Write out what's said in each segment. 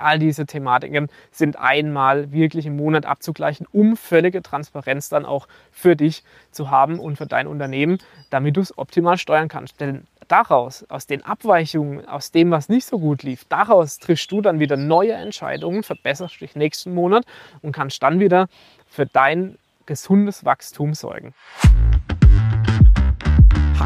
All diese Thematiken sind einmal wirklich im Monat abzugleichen, um völlige Transparenz dann auch für dich zu haben und für dein Unternehmen, damit du es optimal steuern kannst. Denn daraus, aus den Abweichungen, aus dem, was nicht so gut lief, daraus triffst du dann wieder neue Entscheidungen, verbesserst dich nächsten Monat und kannst dann wieder für dein gesundes Wachstum sorgen.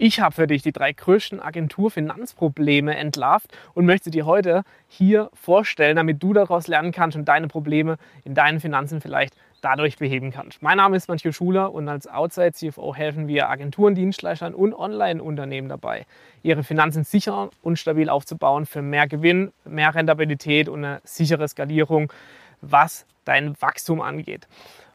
Ich habe für dich die drei größten Agenturfinanzprobleme entlarvt und möchte dir heute hier vorstellen, damit du daraus lernen kannst und deine Probleme in deinen Finanzen vielleicht dadurch beheben kannst. Mein Name ist Mancho Schuler und als Outside CFO helfen wir Agenturen, Dienstleistern und Online-Unternehmen dabei, ihre Finanzen sicher und stabil aufzubauen für mehr Gewinn, mehr Rentabilität und eine sichere Skalierung, was dein Wachstum angeht.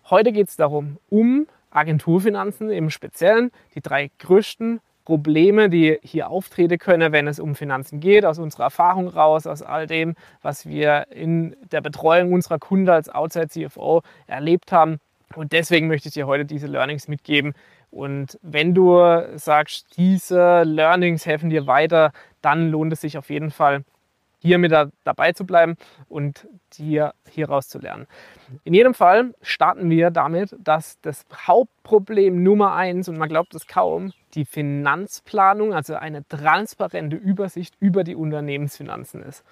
Heute geht es darum, um Agenturfinanzen im Speziellen, die drei größten Probleme, die hier auftreten können, wenn es um Finanzen geht, aus unserer Erfahrung raus, aus all dem, was wir in der Betreuung unserer Kunden als Outside CFO erlebt haben. Und deswegen möchte ich dir heute diese Learnings mitgeben. Und wenn du sagst, diese Learnings helfen dir weiter, dann lohnt es sich auf jeden Fall, hier mit dabei zu bleiben und hier hieraus zu lernen. In jedem Fall starten wir damit, dass das Hauptproblem Nummer eins, und man glaubt es kaum, die Finanzplanung, also eine transparente Übersicht über die Unternehmensfinanzen ist.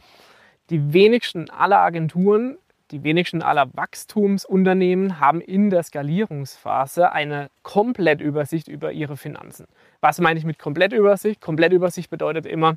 Die wenigsten aller Agenturen, die wenigsten aller Wachstumsunternehmen haben in der Skalierungsphase eine Komplettübersicht über ihre Finanzen. Was meine ich mit Komplettübersicht? Komplettübersicht bedeutet immer,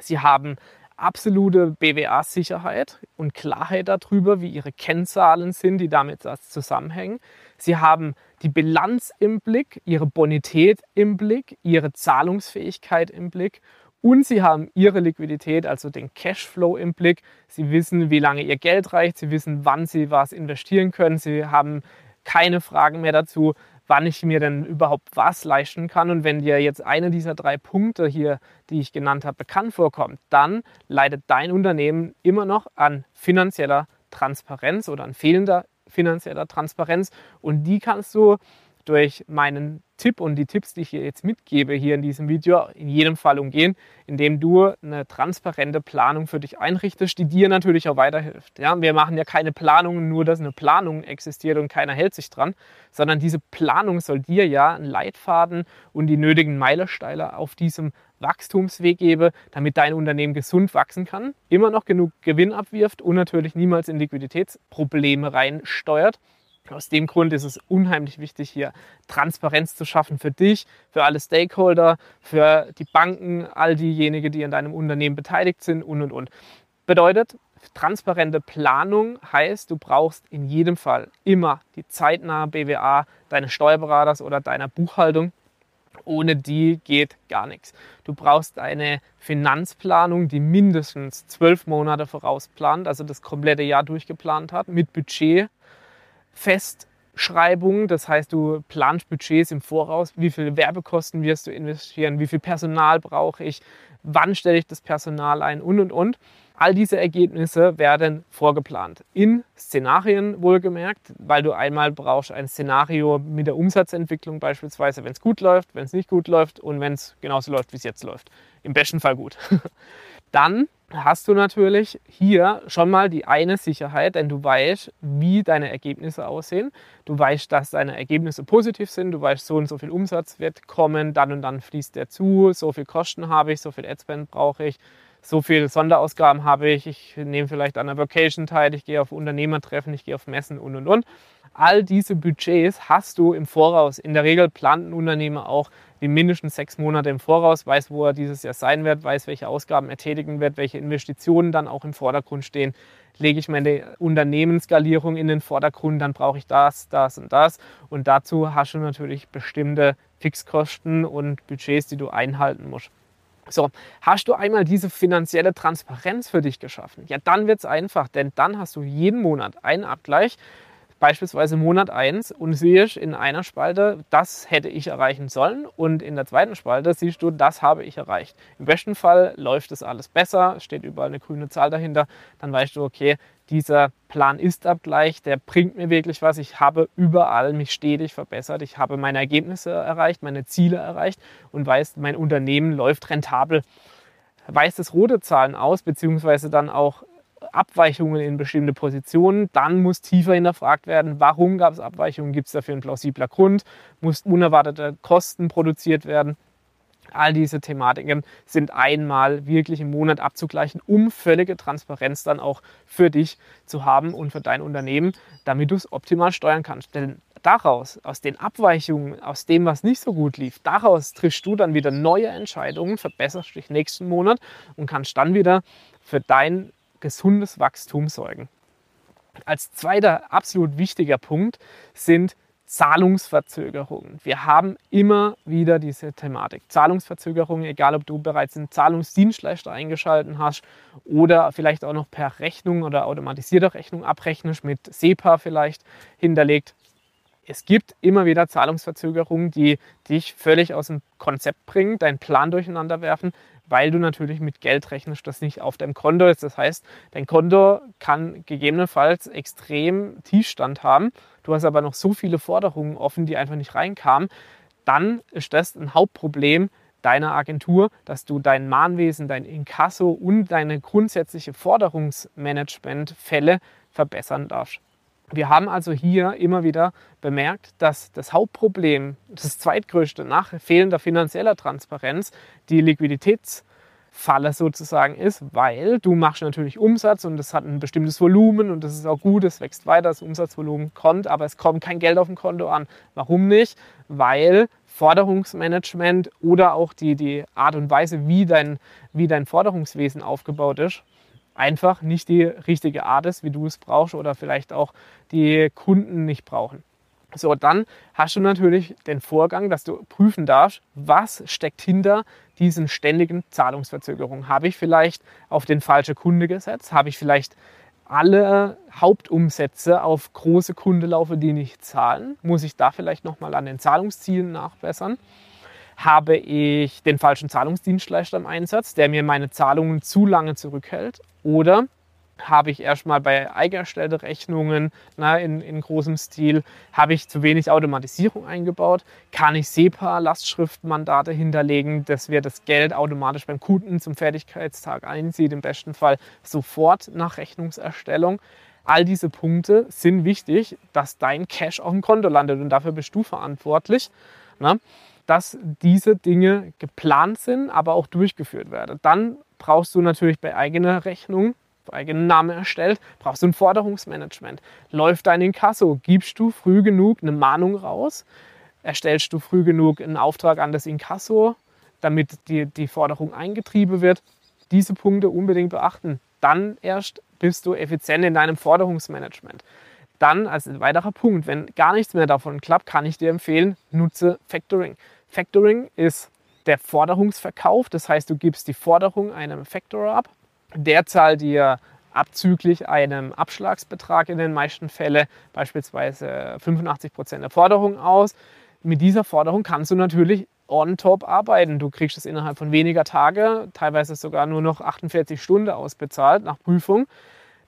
sie haben absolute BWA-Sicherheit und Klarheit darüber, wie ihre Kennzahlen sind, die damit zusammenhängen. Sie haben die Bilanz im Blick, ihre Bonität im Blick, ihre Zahlungsfähigkeit im Blick und sie haben ihre Liquidität, also den Cashflow im Blick. Sie wissen, wie lange ihr Geld reicht, sie wissen, wann sie was investieren können, sie haben keine Fragen mehr dazu, wann ich mir denn überhaupt was leisten kann. Und wenn dir jetzt eine dieser drei Punkte hier, die ich genannt habe, bekannt vorkommt, dann leidet dein Unternehmen immer noch an finanzieller Transparenz oder an fehlender finanzieller Transparenz. Und die kannst du durch meinen Tipp und die Tipps, die ich jetzt mitgebe, hier in diesem Video, in jedem Fall umgehen, indem du eine transparente Planung für dich einrichtest, die dir natürlich auch weiterhilft. Ja, wir machen ja keine Planungen, nur dass eine Planung existiert und keiner hält sich dran, sondern diese Planung soll dir ja einen Leitfaden und die nötigen Meilensteine auf diesem Wachstumsweg geben, damit dein Unternehmen gesund wachsen kann, immer noch genug Gewinn abwirft und natürlich niemals in Liquiditätsprobleme reinsteuert aus dem Grund ist es unheimlich wichtig, hier Transparenz zu schaffen für dich, für alle Stakeholder, für die Banken, all diejenigen, die an deinem Unternehmen beteiligt sind und, und, und. Bedeutet, transparente Planung heißt, du brauchst in jedem Fall immer die zeitnahe BWA deines Steuerberaters oder deiner Buchhaltung. Ohne die geht gar nichts. Du brauchst eine Finanzplanung, die mindestens zwölf Monate vorausplant, also das komplette Jahr durchgeplant hat, mit Budget, Festschreibung. Das heißt, du planst Budgets im Voraus. Wie viele Werbekosten wirst du investieren? Wie viel Personal brauche ich? Wann stelle ich das Personal ein? Und, und, und. All diese Ergebnisse werden vorgeplant. In Szenarien wohlgemerkt, weil du einmal brauchst ein Szenario mit der Umsatzentwicklung beispielsweise, wenn es gut läuft, wenn es nicht gut läuft und wenn es genauso läuft, wie es jetzt läuft. Im besten Fall gut. Dann hast du natürlich hier schon mal die eine Sicherheit, denn du weißt, wie deine Ergebnisse aussehen. Du weißt, dass deine Ergebnisse positiv sind. Du weißt, so und so viel Umsatz wird kommen, dann und dann fließt der zu, so viel Kosten habe ich, so viel Adspend brauche ich, so viel Sonderausgaben habe ich. Ich nehme vielleicht an einer Vacation teil, ich gehe auf Unternehmertreffen, ich gehe auf Messen und und und. All diese Budgets hast du im Voraus. In der Regel plant ein Unternehmer auch wie mindestens sechs Monate im Voraus, weiß, wo er dieses Jahr sein wird, weiß, welche Ausgaben er tätigen wird, welche Investitionen dann auch im Vordergrund stehen. Lege ich meine Unternehmensskalierung in den Vordergrund, dann brauche ich das, das und das. Und dazu hast du natürlich bestimmte Fixkosten und Budgets, die du einhalten musst. So, hast du einmal diese finanzielle Transparenz für dich geschaffen? Ja, dann wird es einfach, denn dann hast du jeden Monat einen Abgleich beispielsweise Monat 1 und siehst in einer Spalte, das hätte ich erreichen sollen und in der zweiten Spalte siehst du, das habe ich erreicht. Im besten Fall läuft das alles besser, steht überall eine grüne Zahl dahinter, dann weißt du, okay, dieser Plan-Ist-Abgleich, der bringt mir wirklich was. Ich habe überall mich stetig verbessert. Ich habe meine Ergebnisse erreicht, meine Ziele erreicht und weiß, mein Unternehmen läuft rentabel. Weist es rote Zahlen aus, beziehungsweise dann auch Abweichungen in bestimmte Positionen, dann muss tiefer hinterfragt werden, warum gab es Abweichungen, gibt es dafür einen plausibler Grund, muss unerwartete Kosten produziert werden. All diese Thematiken sind einmal wirklich im Monat abzugleichen, um völlige Transparenz dann auch für dich zu haben und für dein Unternehmen, damit du es optimal steuern kannst. Denn daraus, aus den Abweichungen, aus dem, was nicht so gut lief, daraus triffst du dann wieder neue Entscheidungen, verbesserst dich nächsten Monat und kannst dann wieder für dein gesundes Wachstum sorgen. Als zweiter absolut wichtiger Punkt sind Zahlungsverzögerungen. Wir haben immer wieder diese Thematik. Zahlungsverzögerungen, egal ob du bereits einen Zahlungsdienstleister eingeschaltet hast oder vielleicht auch noch per Rechnung oder automatisierte Rechnung abrechnest, mit SEPA vielleicht hinterlegt. Es gibt immer wieder Zahlungsverzögerungen, die dich völlig aus dem Konzept bringen, deinen Plan durcheinander werfen, weil du natürlich mit Geld rechnest, das nicht auf deinem Konto ist. Das heißt, dein Konto kann gegebenenfalls extrem Tiefstand haben. Du hast aber noch so viele Forderungen offen, die einfach nicht reinkamen. Dann ist das ein Hauptproblem deiner Agentur, dass du dein Mahnwesen, dein Inkasso und deine grundsätzliche Forderungsmanagementfälle verbessern darfst. Wir haben also hier immer wieder bemerkt, dass das Hauptproblem, das zweitgrößte nach fehlender finanzieller Transparenz, die Liquiditätsfalle sozusagen ist, weil du machst natürlich Umsatz und es hat ein bestimmtes Volumen und das ist auch gut, es wächst weiter, das Umsatzvolumen kommt, aber es kommt kein Geld auf dem Konto an. Warum nicht? Weil Forderungsmanagement oder auch die, die Art und Weise, wie dein, wie dein Forderungswesen aufgebaut ist, einfach nicht die richtige Art ist, wie du es brauchst oder vielleicht auch die Kunden nicht brauchen. So, dann hast du natürlich den Vorgang, dass du prüfen darfst, was steckt hinter diesen ständigen Zahlungsverzögerungen. Habe ich vielleicht auf den falschen Kunde gesetzt? Habe ich vielleicht alle Hauptumsätze auf große Kunden laufe, die nicht zahlen? Muss ich da vielleicht nochmal an den Zahlungszielen nachbessern? Habe ich den falschen Zahlungsdienstleister im Einsatz, der mir meine Zahlungen zu lange zurückhält? Oder habe ich erstmal bei eigenerstellte Rechnungen na, in, in großem Stil, habe ich zu wenig Automatisierung eingebaut, kann ich SEPA-Lastschriftmandate hinterlegen, dass wir das Geld automatisch beim Kunden zum Fertigkeitstag einsieht, im besten Fall sofort nach Rechnungserstellung. All diese Punkte sind wichtig, dass dein Cash auf dem Konto landet und dafür bist du verantwortlich. Na? Dass diese Dinge geplant sind, aber auch durchgeführt werden. Dann brauchst du natürlich bei eigener Rechnung, bei eigenem Namen erstellt, brauchst du ein Forderungsmanagement. Läuft dein Inkasso? Gibst du früh genug eine Mahnung raus? Erstellst du früh genug einen Auftrag an das Inkasso, damit die, die Forderung eingetrieben wird? Diese Punkte unbedingt beachten. Dann erst bist du effizient in deinem Forderungsmanagement. Dann als weiterer Punkt, wenn gar nichts mehr davon klappt, kann ich dir empfehlen, nutze Factoring. Factoring ist der Forderungsverkauf. Das heißt, du gibst die Forderung einem Factorer ab. Der zahlt dir abzüglich einem Abschlagsbetrag in den meisten Fällen beispielsweise 85 Prozent der Forderung aus. Mit dieser Forderung kannst du natürlich on top arbeiten. Du kriegst es innerhalb von weniger Tage, teilweise sogar nur noch 48 Stunden ausbezahlt nach Prüfung.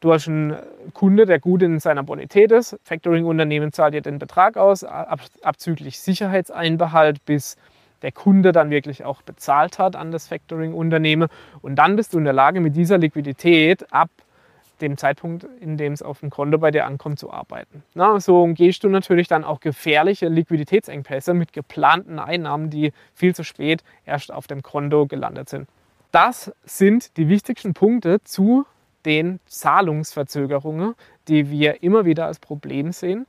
Du hast einen Kunde, der gut in seiner Bonität ist. Factoring-Unternehmen zahlt dir den Betrag aus, abzüglich Sicherheitseinbehalt, bis der Kunde dann wirklich auch bezahlt hat an das Factoring-Unternehmen. Und dann bist du in der Lage, mit dieser Liquidität ab dem Zeitpunkt, in dem es auf dem Konto bei dir ankommt, zu arbeiten. Na, so umgehst du natürlich dann auch gefährliche Liquiditätsengpässe mit geplanten Einnahmen, die viel zu spät erst auf dem Konto gelandet sind. Das sind die wichtigsten Punkte zu den Zahlungsverzögerungen, die wir immer wieder als Problem sehen.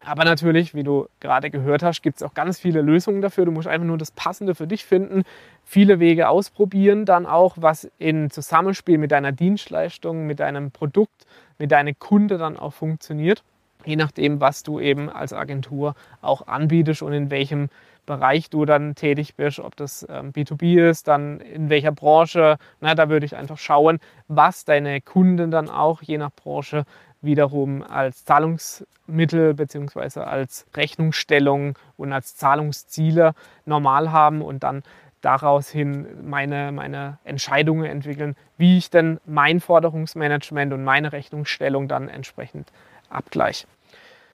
Aber natürlich, wie du gerade gehört hast, gibt es auch ganz viele Lösungen dafür. Du musst einfach nur das Passende für dich finden, viele Wege ausprobieren, dann auch, was in Zusammenspiel mit deiner Dienstleistung, mit deinem Produkt, mit deinem Kunde dann auch funktioniert. Je nachdem, was du eben als Agentur auch anbietest und in welchem Bereich du dann tätig bist, ob das ähm, B2B ist, dann in welcher Branche. Na, da würde ich einfach schauen, was deine Kunden dann auch je nach Branche wiederum als Zahlungsmittel bzw. als Rechnungsstellung und als Zahlungsziele normal haben und dann daraus hin meine, meine Entscheidungen entwickeln, wie ich denn mein Forderungsmanagement und meine Rechnungsstellung dann entsprechend abgleiche.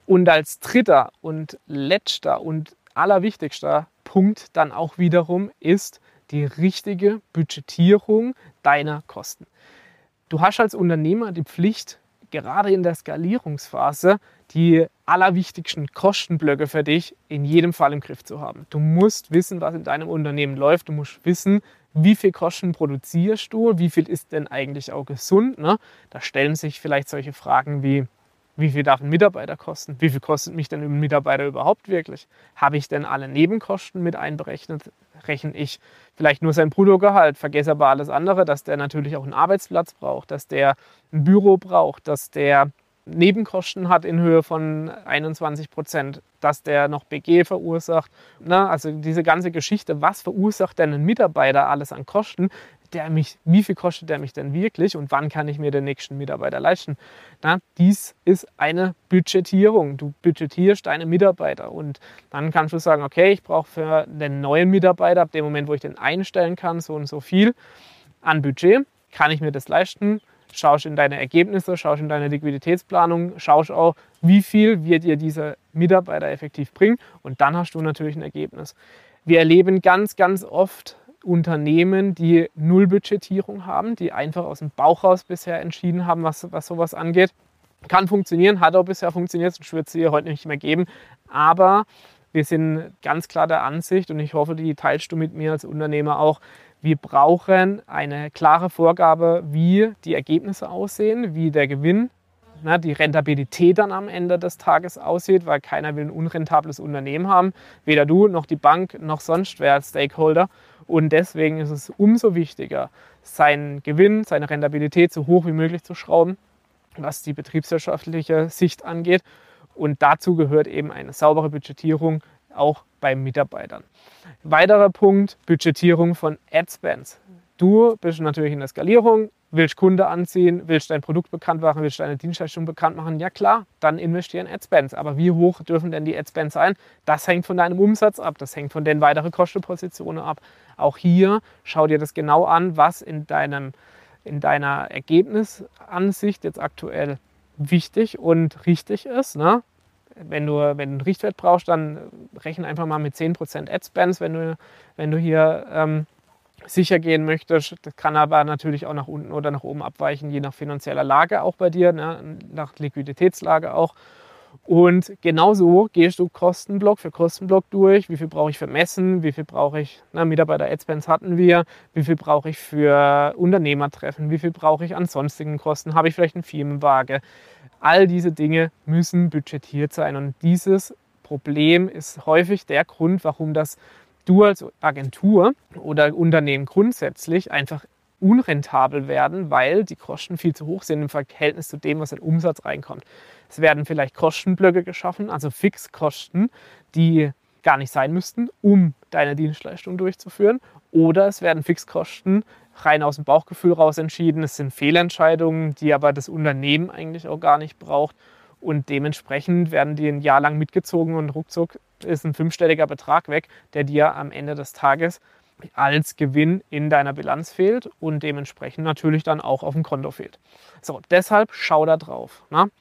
Und als dritter und letzter und allerwichtigster Punkt dann auch wiederum ist die richtige Budgetierung deiner Kosten. Du hast als Unternehmer die Pflicht, gerade in der Skalierungsphase die allerwichtigsten Kostenblöcke für dich in jedem Fall im Griff zu haben. Du musst wissen, was in deinem Unternehmen läuft. Du musst wissen, wie viel Kosten produzierst du, wie viel ist denn eigentlich auch gesund. Ne? Da stellen sich vielleicht solche Fragen wie, wie viel darf ein Mitarbeiter kosten? Wie viel kostet mich denn ein Mitarbeiter überhaupt wirklich? Habe ich denn alle Nebenkosten mit einberechnet? Rechne ich vielleicht nur sein Bruttogehalt, vergesse aber alles andere, dass der natürlich auch einen Arbeitsplatz braucht, dass der ein Büro braucht, dass der Nebenkosten hat in Höhe von 21 Prozent, dass der noch BG verursacht. Na, also diese ganze Geschichte, was verursacht denn ein Mitarbeiter alles an Kosten? Der mich, wie viel kostet der mich denn wirklich und wann kann ich mir den nächsten Mitarbeiter leisten? Na, dies ist eine Budgetierung. Du budgetierst deine Mitarbeiter und dann kannst du sagen, okay, ich brauche für den neuen Mitarbeiter ab dem Moment, wo ich den einstellen kann, so und so viel an Budget. Kann ich mir das leisten? schaust in deine Ergebnisse, schaust in deine Liquiditätsplanung, schaust auch, wie viel wird dir dieser Mitarbeiter effektiv bringen und dann hast du natürlich ein Ergebnis. Wir erleben ganz, ganz oft Unternehmen, die Nullbudgetierung haben, die einfach aus dem Bauch raus bisher entschieden haben, was, was sowas angeht. Kann funktionieren, hat auch bisher funktioniert, sonst würde es sie heute nicht mehr geben. Aber wir sind ganz klar der Ansicht und ich hoffe, die teilst du mit mir als Unternehmer auch, wir brauchen eine klare Vorgabe, wie die Ergebnisse aussehen, wie der Gewinn, die Rentabilität dann am Ende des Tages aussieht, weil keiner will ein unrentables Unternehmen haben, weder du noch die Bank noch sonst wer als Stakeholder. Und deswegen ist es umso wichtiger, seinen Gewinn, seine Rentabilität so hoch wie möglich zu schrauben, was die betriebswirtschaftliche Sicht angeht. Und dazu gehört eben eine saubere Budgetierung auch bei Mitarbeitern. Weiterer Punkt, Budgetierung von Ad-Spends. Du bist natürlich in der Skalierung, willst Kunde anziehen, willst dein Produkt bekannt machen, willst deine Dienstleistung bekannt machen, ja klar, dann investieren Ad-Spends. Aber wie hoch dürfen denn die Ad-Spends sein? Das hängt von deinem Umsatz ab, das hängt von den weiteren Kostenpositionen ab. Auch hier schau dir das genau an, was in, deinem, in deiner Ergebnisansicht jetzt aktuell wichtig und richtig ist. Ne? wenn du, wenn du einen Richtwert brauchst, dann rechne einfach mal mit 10% Ad-Spends, wenn du, wenn du hier ähm, sicher gehen möchtest. Das kann aber natürlich auch nach unten oder nach oben abweichen, je nach finanzieller Lage auch bei dir, ne? nach Liquiditätslage auch. Und genauso gehst du Kostenblock für Kostenblock durch. Wie viel brauche ich für Messen? Wie viel brauche ich, na, Mitarbeiter Adspends hatten wir. Wie viel brauche ich für Unternehmertreffen? Wie viel brauche ich an sonstigen Kosten? Habe ich vielleicht einen Firmenwagen? All diese Dinge müssen budgetiert sein. Und dieses Problem ist häufig der Grund, warum das du als Agentur oder Unternehmen grundsätzlich einfach unrentabel werden, weil die Kosten viel zu hoch sind im Verhältnis zu dem, was in Umsatz reinkommt. Es werden vielleicht Kostenblöcke geschaffen, also Fixkosten, die gar nicht sein müssten, um deine Dienstleistung durchzuführen. Oder es werden Fixkosten rein aus dem Bauchgefühl raus entschieden. Es sind Fehlentscheidungen, die aber das Unternehmen eigentlich auch gar nicht braucht. Und dementsprechend werden die ein Jahr lang mitgezogen und ruckzuck ist ein fünfstelliger Betrag weg, der dir am Ende des Tages als Gewinn in deiner Bilanz fehlt und dementsprechend natürlich dann auch auf dem Konto fehlt. So, deshalb schau da drauf. Ne?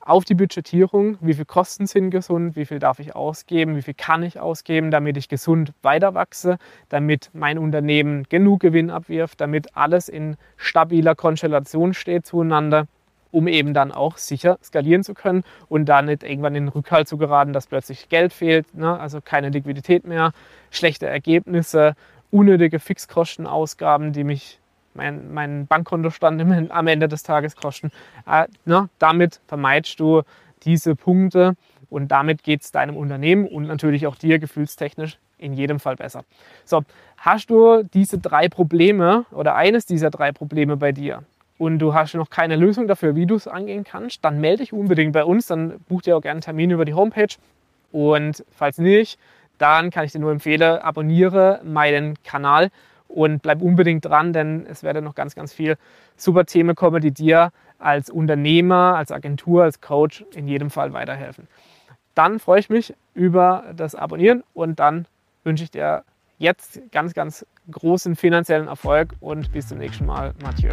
auf die Budgetierung, wie viel Kosten sind gesund, wie viel darf ich ausgeben, wie viel kann ich ausgeben, damit ich gesund weiter wachse, damit mein Unternehmen genug Gewinn abwirft, damit alles in stabiler Konstellation steht zueinander, um eben dann auch sicher skalieren zu können und da nicht irgendwann in den Rückhalt zu geraten, dass plötzlich Geld fehlt, ne? also keine Liquidität mehr, schlechte Ergebnisse, unnötige Fixkostenausgaben, die mich mein, mein Bankkontostand am Ende des Tages kosten. Äh, ne? Damit vermeidest du diese Punkte und damit geht es deinem Unternehmen und natürlich auch dir gefühlstechnisch in jedem Fall besser. So, hast du diese drei Probleme oder eines dieser drei Probleme bei dir und du hast noch keine Lösung dafür, wie du es angehen kannst, dann melde dich unbedingt bei uns, dann buch dir auch gerne einen Termin über die Homepage und falls nicht, dann kann ich dir nur empfehlen, abonniere meinen Kanal und bleib unbedingt dran, denn es werden noch ganz, ganz viele super Themen kommen, die dir als Unternehmer, als Agentur, als Coach in jedem Fall weiterhelfen. Dann freue ich mich über das Abonnieren und dann wünsche ich dir jetzt ganz, ganz großen finanziellen Erfolg und bis zum nächsten Mal, Mathieu.